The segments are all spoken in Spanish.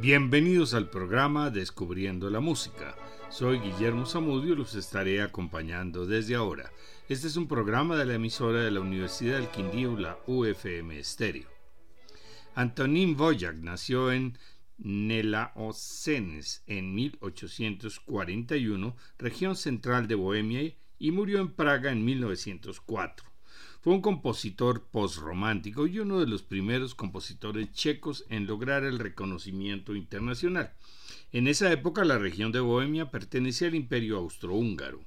Bienvenidos al programa Descubriendo la Música. Soy Guillermo Zamudio y los estaré acompañando desde ahora. Este es un programa de la emisora de la Universidad del Quindío, la UFM Estéreo. Antonín Voyak nació en Nelaocenes en 1841, región central de Bohemia, y murió en Praga en 1904. Fue un compositor postromántico y uno de los primeros compositores checos en lograr el reconocimiento internacional. En esa época la región de Bohemia pertenecía al imperio austrohúngaro.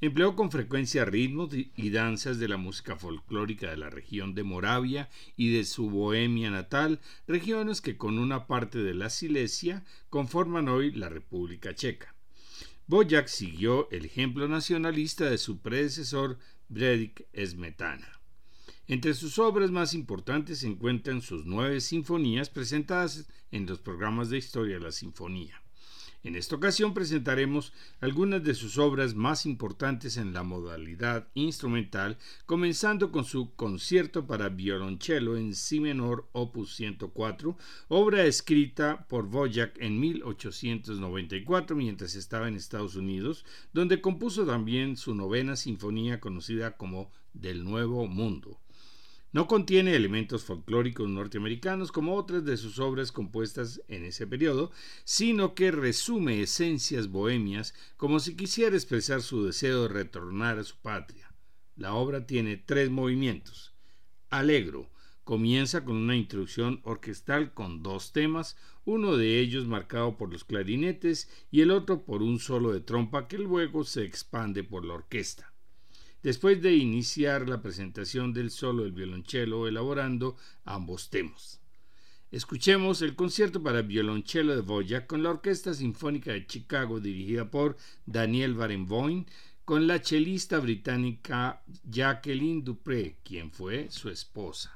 Empleó con frecuencia ritmos y danzas de la música folclórica de la región de Moravia y de su Bohemia natal, regiones que con una parte de la Silesia conforman hoy la República Checa. Boyac siguió el ejemplo nacionalista de su predecesor Bredik Smetana. Entre sus obras más importantes se encuentran sus nueve sinfonías presentadas en los programas de historia de la sinfonía. En esta ocasión presentaremos algunas de sus obras más importantes en la modalidad instrumental, comenzando con su Concierto para violonchelo en Si menor opus 104, obra escrita por Boyac en 1894 mientras estaba en Estados Unidos, donde compuso también su novena sinfonía conocida como Del Nuevo Mundo. No contiene elementos folclóricos norteamericanos como otras de sus obras compuestas en ese periodo, sino que resume esencias bohemias como si quisiera expresar su deseo de retornar a su patria. La obra tiene tres movimientos. Alegro comienza con una introducción orquestal con dos temas, uno de ellos marcado por los clarinetes y el otro por un solo de trompa que luego se expande por la orquesta después de iniciar la presentación del solo del violonchelo elaborando ambos temas. Escuchemos el concierto para violonchelo de Boya con la Orquesta Sinfónica de Chicago dirigida por Daniel Barenboim con la chelista británica Jacqueline Dupré, quien fue su esposa.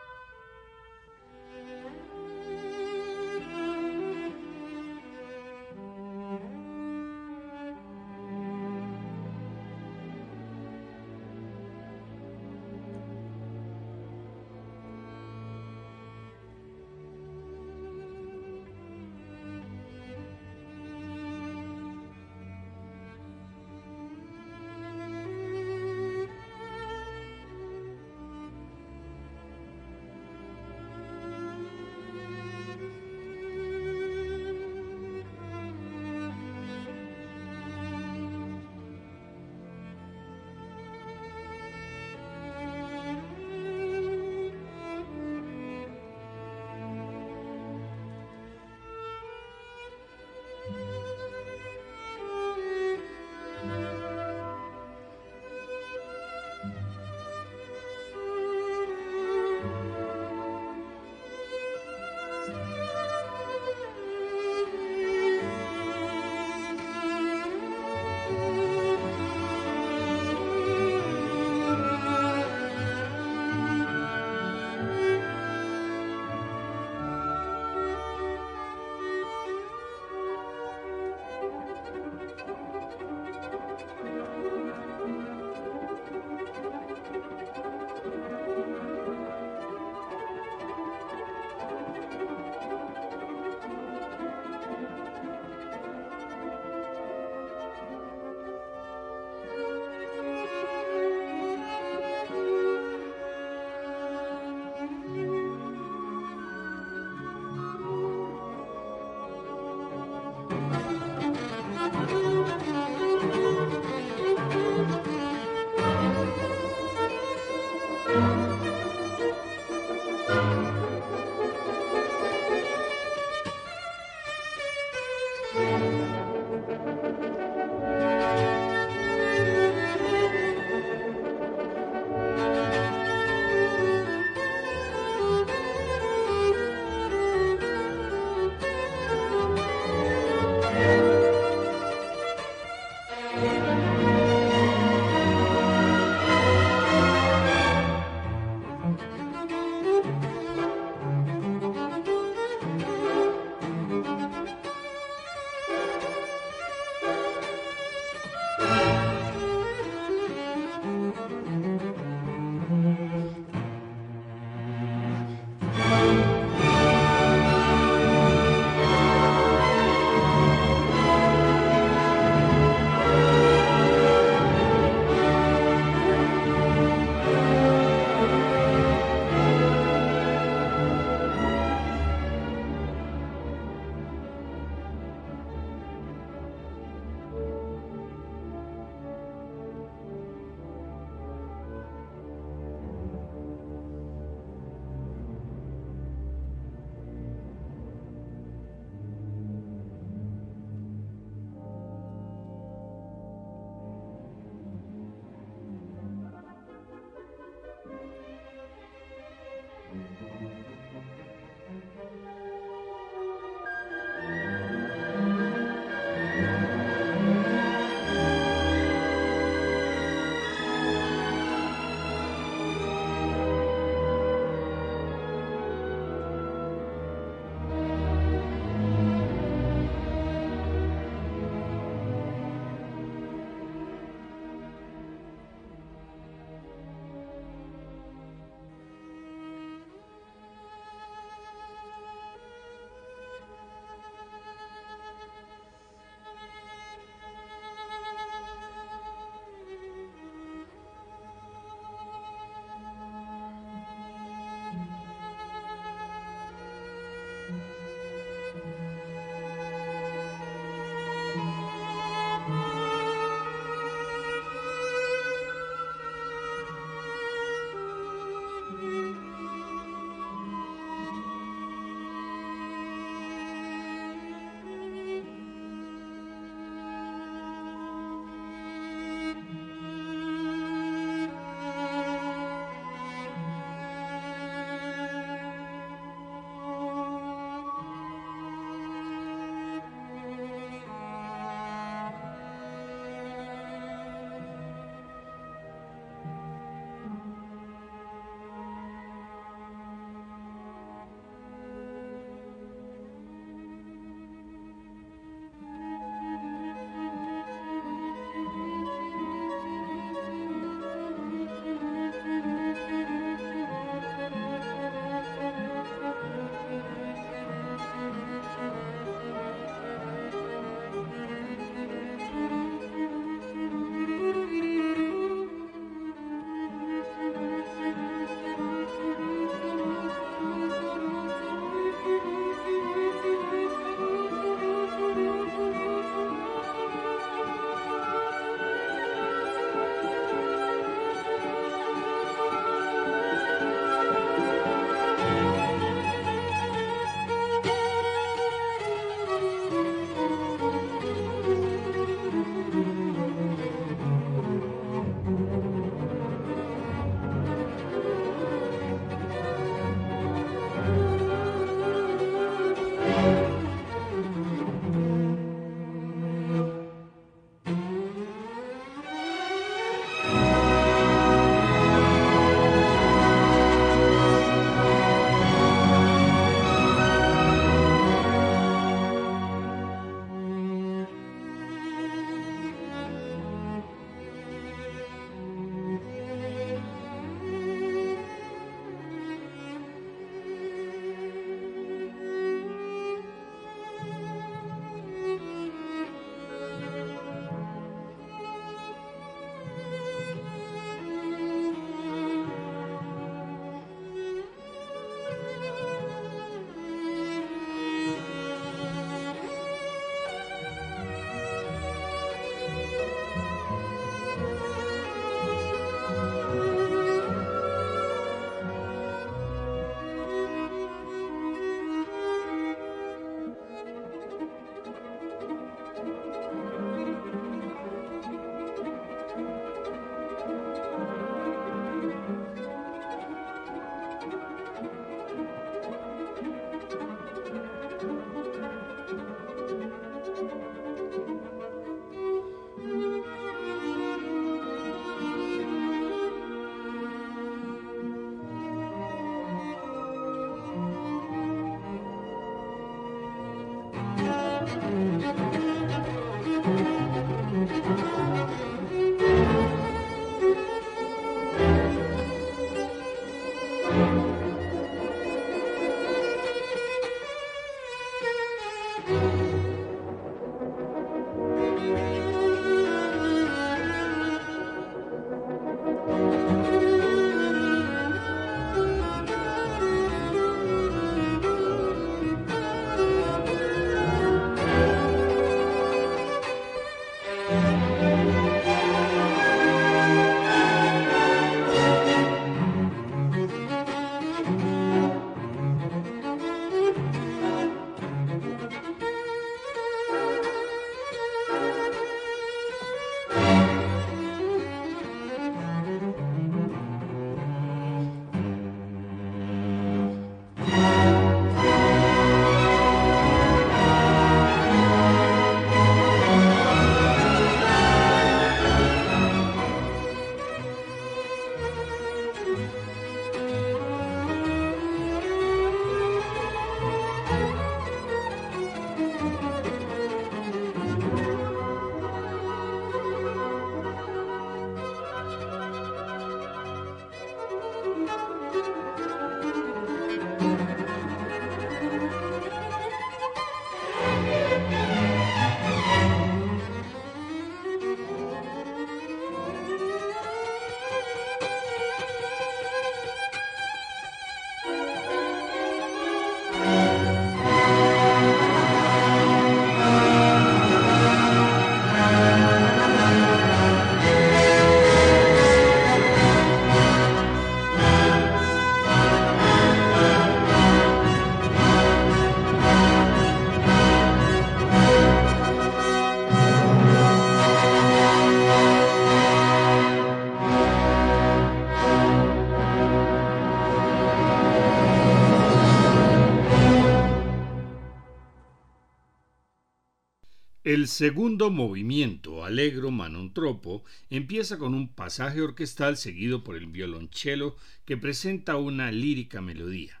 El segundo movimiento, Allegro Manontropo, empieza con un pasaje orquestal seguido por el violonchelo que presenta una lírica melodía.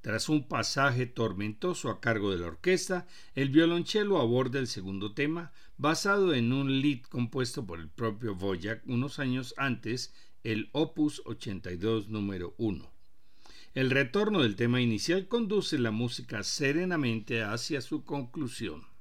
Tras un pasaje tormentoso a cargo de la orquesta, el violonchelo aborda el segundo tema, basado en un lead compuesto por el propio Voyak unos años antes, el Opus 82 número 1. El retorno del tema inicial conduce la música serenamente hacia su conclusión.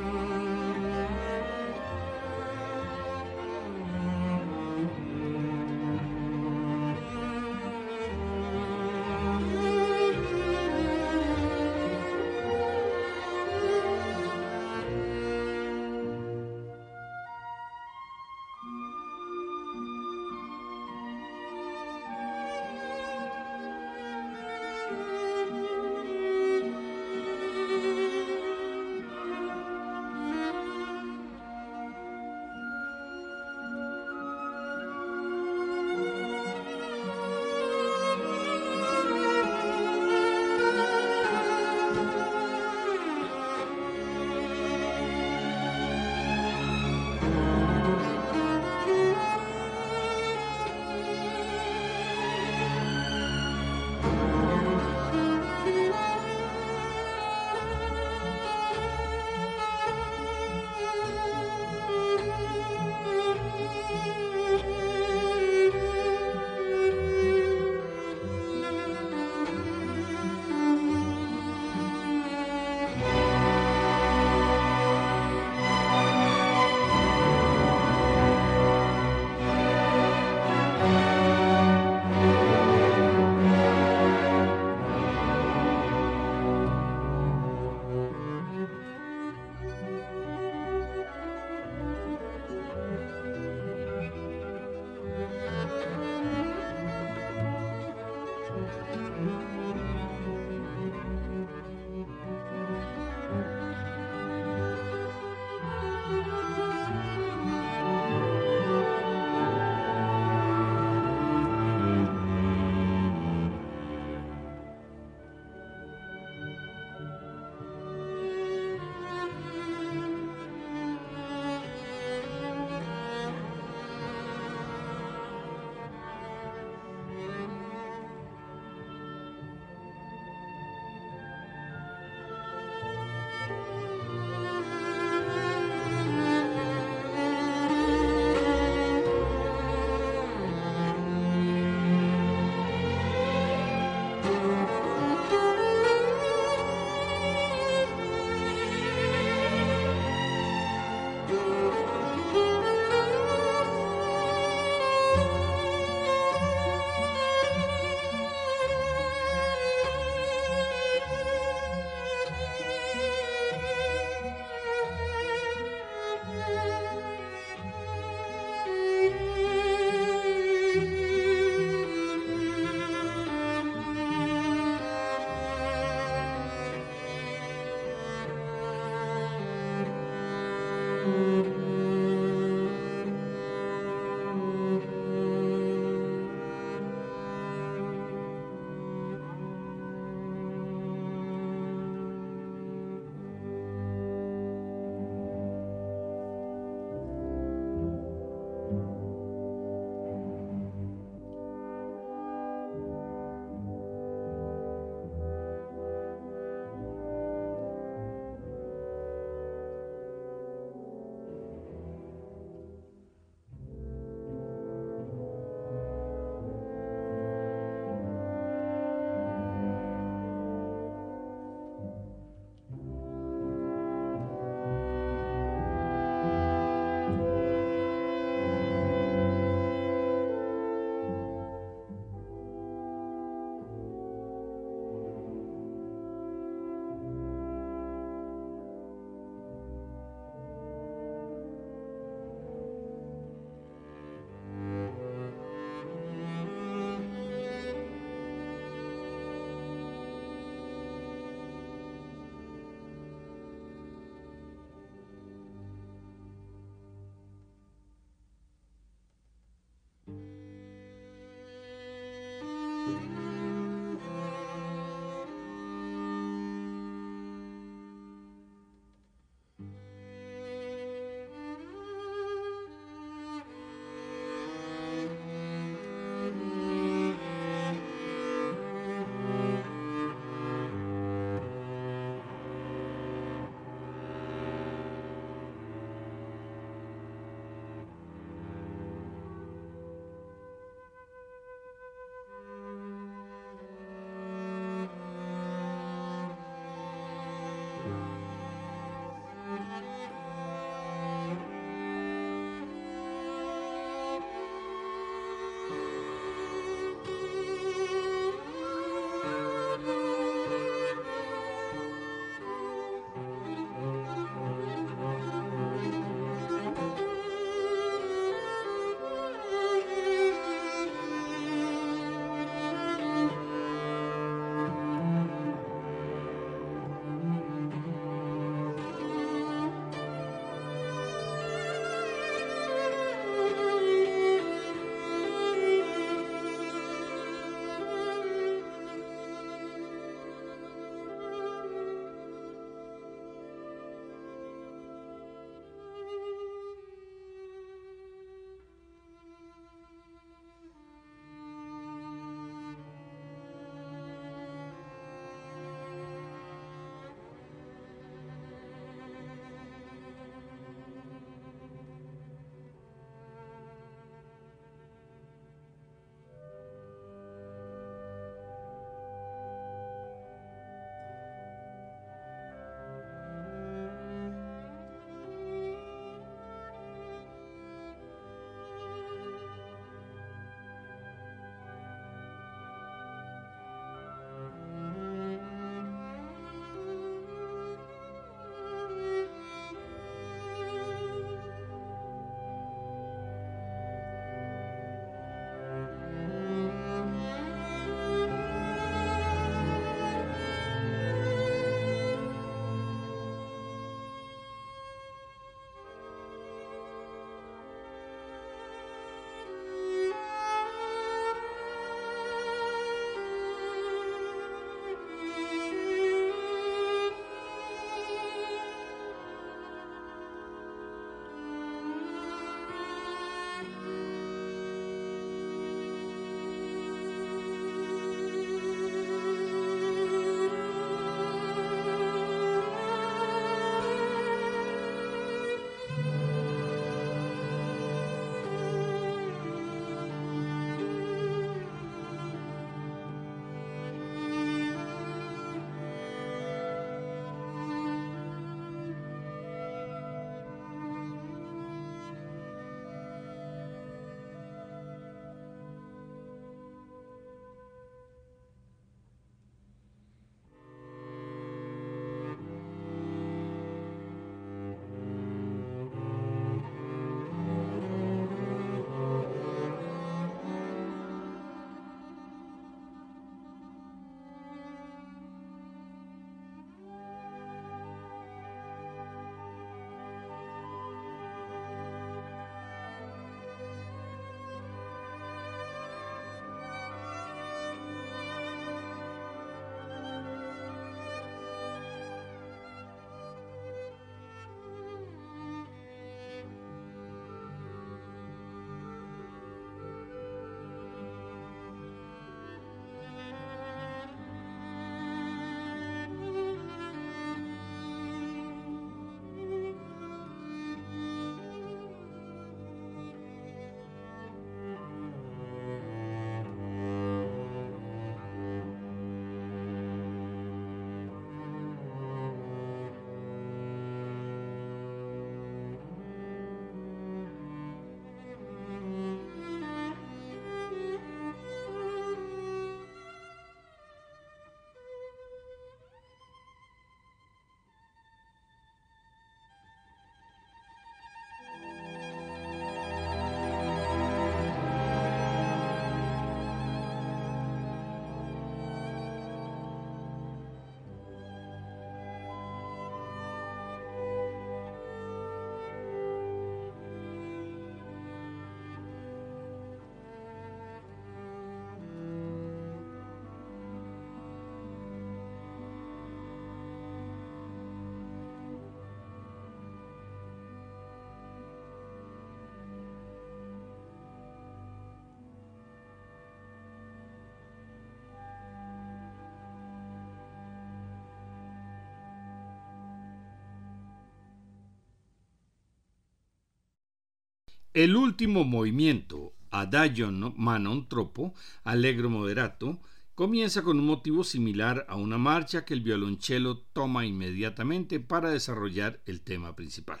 El último movimiento, Adagio Manon Troppo, Allegro Moderato, comienza con un motivo similar a una marcha que el violonchelo toma inmediatamente para desarrollar el tema principal.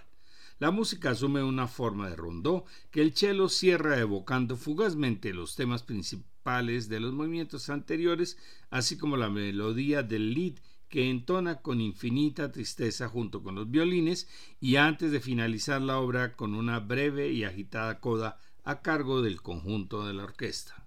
La música asume una forma de rondó que el cello cierra evocando fugazmente los temas principales de los movimientos anteriores, así como la melodía del lead que entona con infinita tristeza junto con los violines y antes de finalizar la obra con una breve y agitada coda a cargo del conjunto de la orquesta.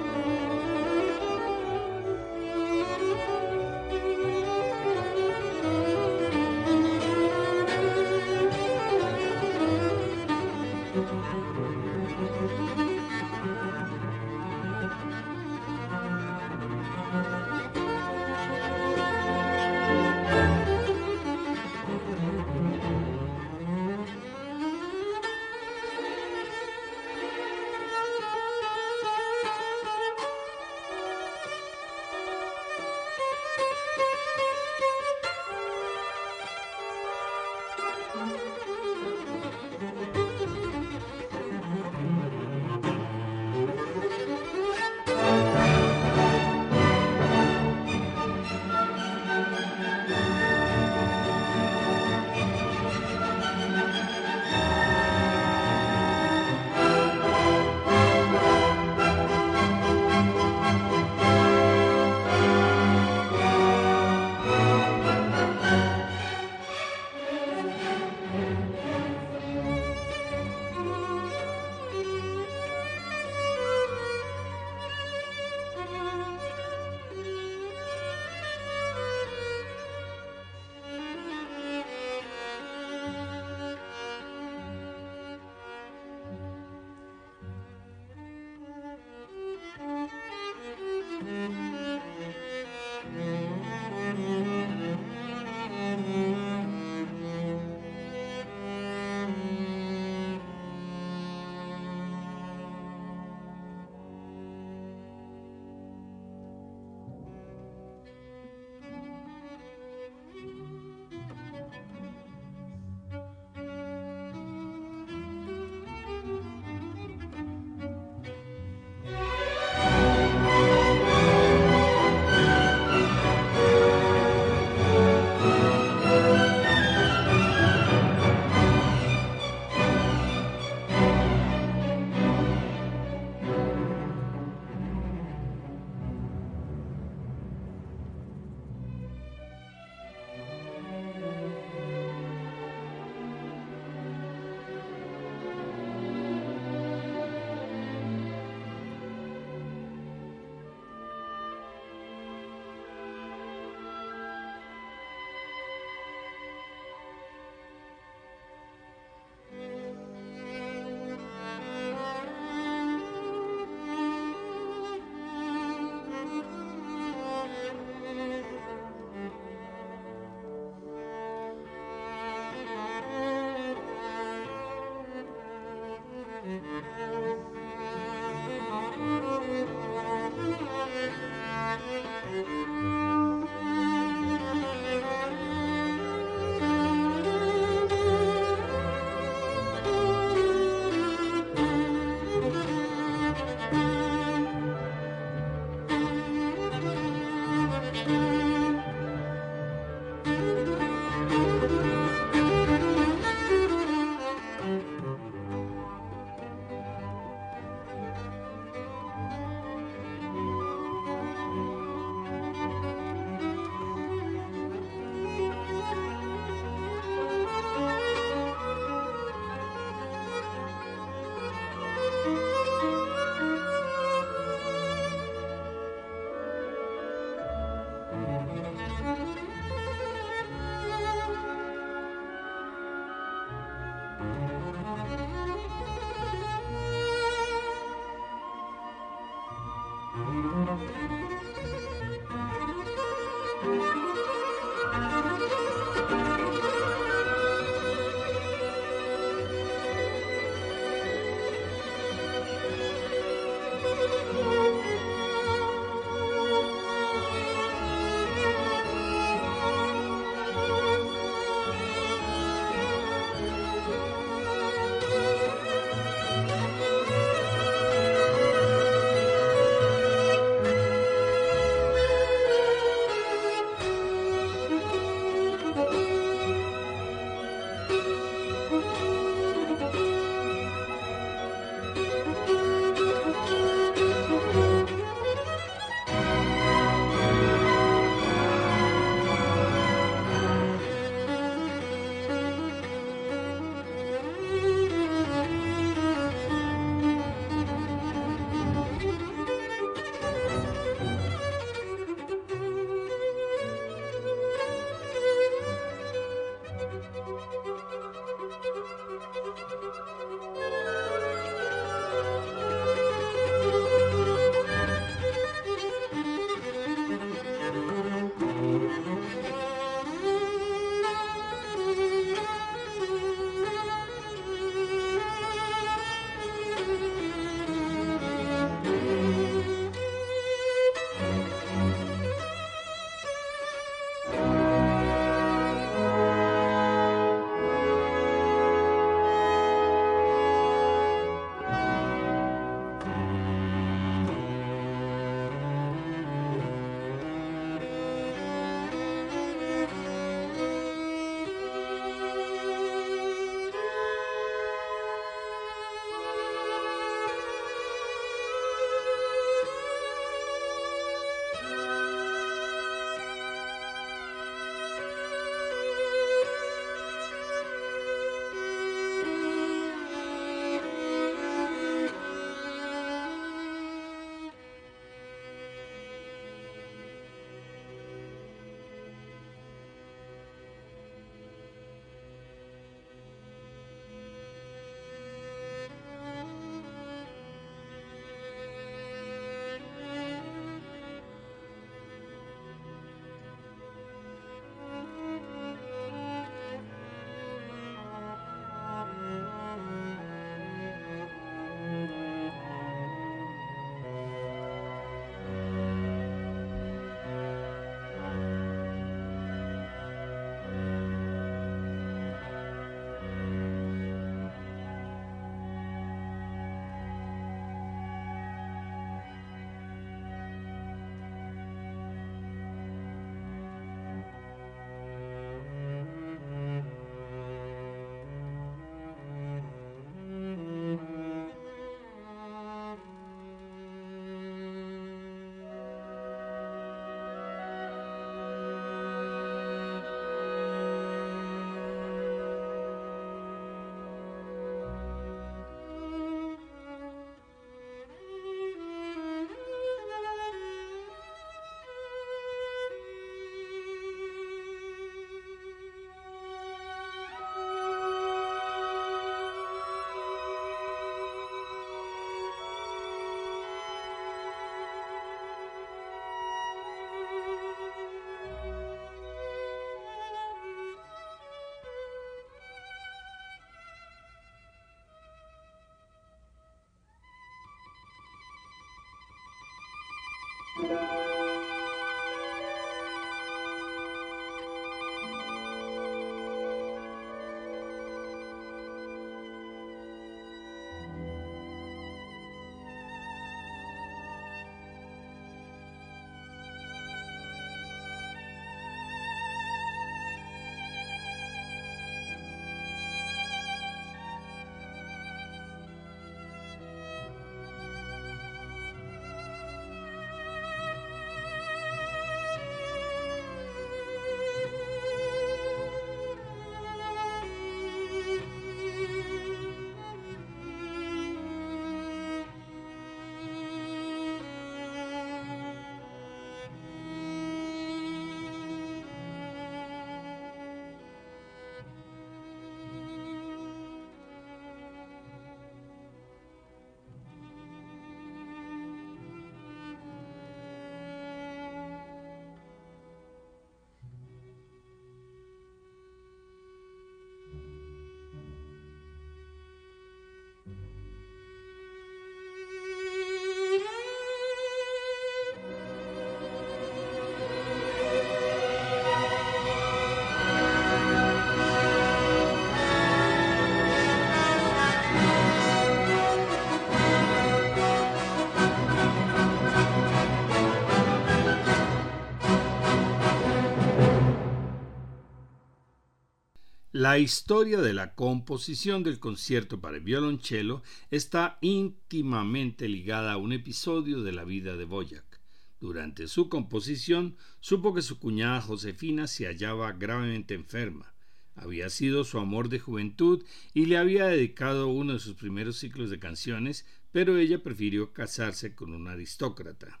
La historia de la composición del concierto para el violonchelo está íntimamente ligada a un episodio de la vida de Boyac. Durante su composición supo que su cuñada Josefina se hallaba gravemente enferma. Había sido su amor de juventud y le había dedicado uno de sus primeros ciclos de canciones, pero ella prefirió casarse con un aristócrata.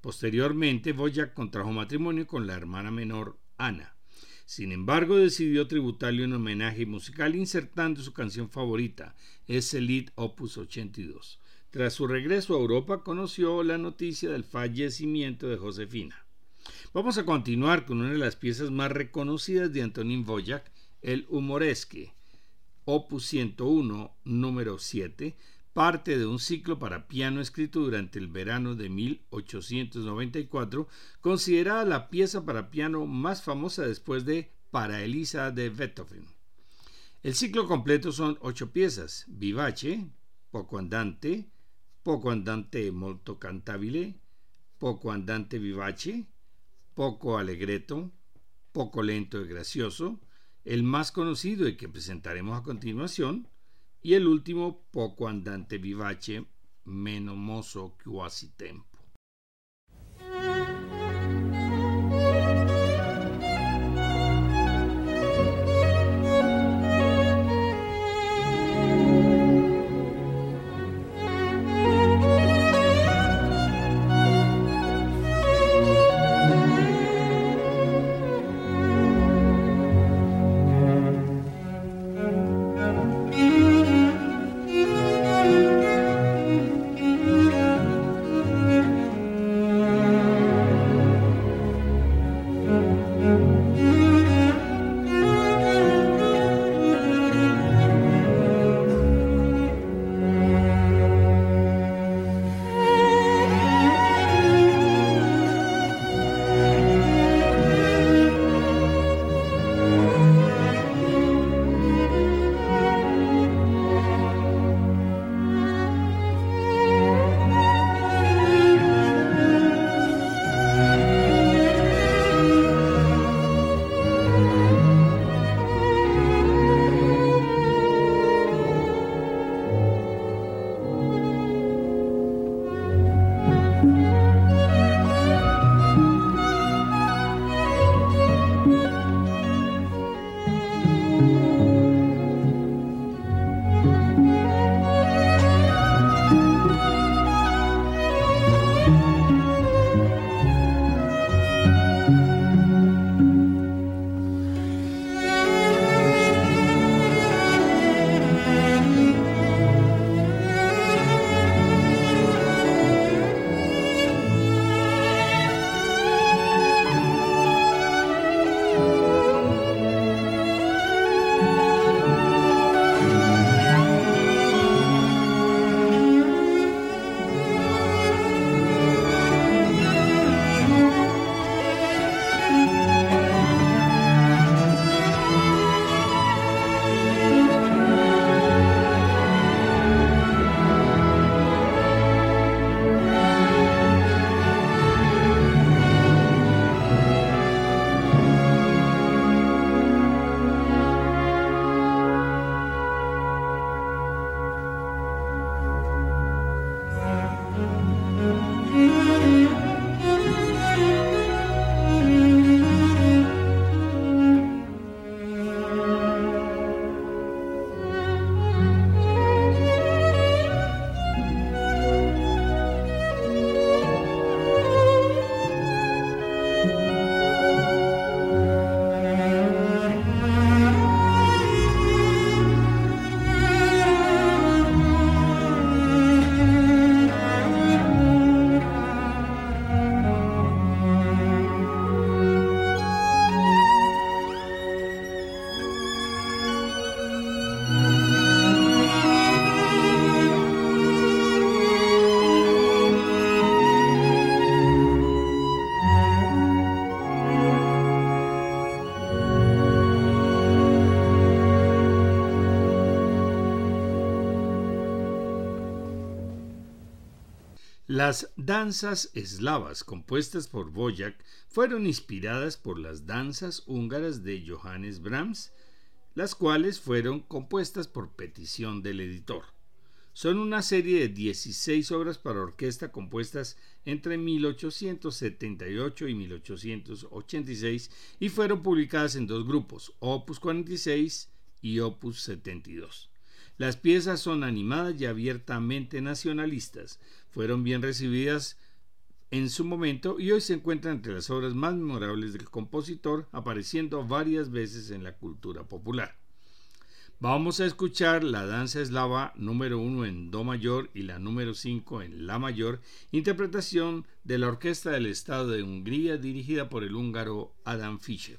Posteriormente, Boyac contrajo matrimonio con la hermana menor Ana. Sin embargo, decidió tributarle un homenaje musical insertando su canción favorita, ese lead opus 82. Tras su regreso a Europa conoció la noticia del fallecimiento de Josefina. Vamos a continuar con una de las piezas más reconocidas de Antonín Voyak, el Humoresque, opus 101, número 7, parte de un ciclo para piano escrito durante el verano de 1894, considerada la pieza para piano más famosa después de Para Elisa de Beethoven. El ciclo completo son ocho piezas: vivace, poco andante, poco andante molto cantabile, poco andante vivace, poco allegretto, poco lento y gracioso, el más conocido y que presentaremos a continuación, y el último poco andante vivace meno mozo quasi tempo. Las danzas eslavas compuestas por Boyac fueron inspiradas por las danzas húngaras de Johannes Brahms, las cuales fueron compuestas por petición del editor. Son una serie de 16 obras para orquesta compuestas entre 1878 y 1886 y fueron publicadas en dos grupos, Opus 46 y Opus 72. Las piezas son animadas y abiertamente nacionalistas. Fueron bien recibidas en su momento y hoy se encuentran entre las obras más memorables del compositor, apareciendo varias veces en la cultura popular. Vamos a escuchar la danza eslava número 1 en Do mayor y la número 5 en La mayor, interpretación de la Orquesta del Estado de Hungría dirigida por el húngaro Adam Fischer.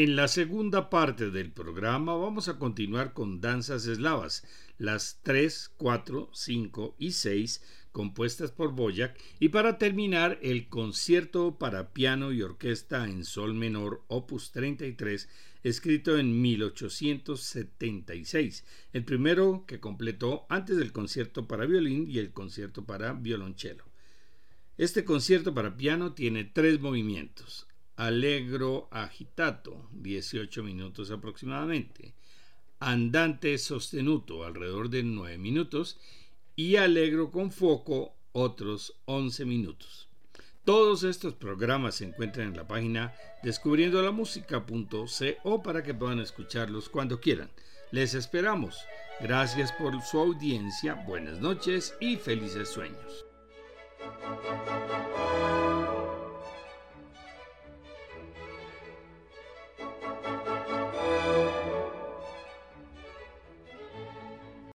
En la segunda parte del programa vamos a continuar con danzas eslavas, las 3, 4, 5 y 6 compuestas por Boyac. Y para terminar el concierto para piano y orquesta en sol menor opus 33 escrito en 1876, el primero que completó antes del concierto para violín y el concierto para violonchelo. Este concierto para piano tiene tres movimientos, Allegro agitato, 18 minutos aproximadamente. Andante sostenuto, alrededor de 9 minutos. Y Allegro con foco, otros 11 minutos. Todos estos programas se encuentran en la página descubriendolamusica.co para que puedan escucharlos cuando quieran. Les esperamos. Gracias por su audiencia, buenas noches y felices sueños.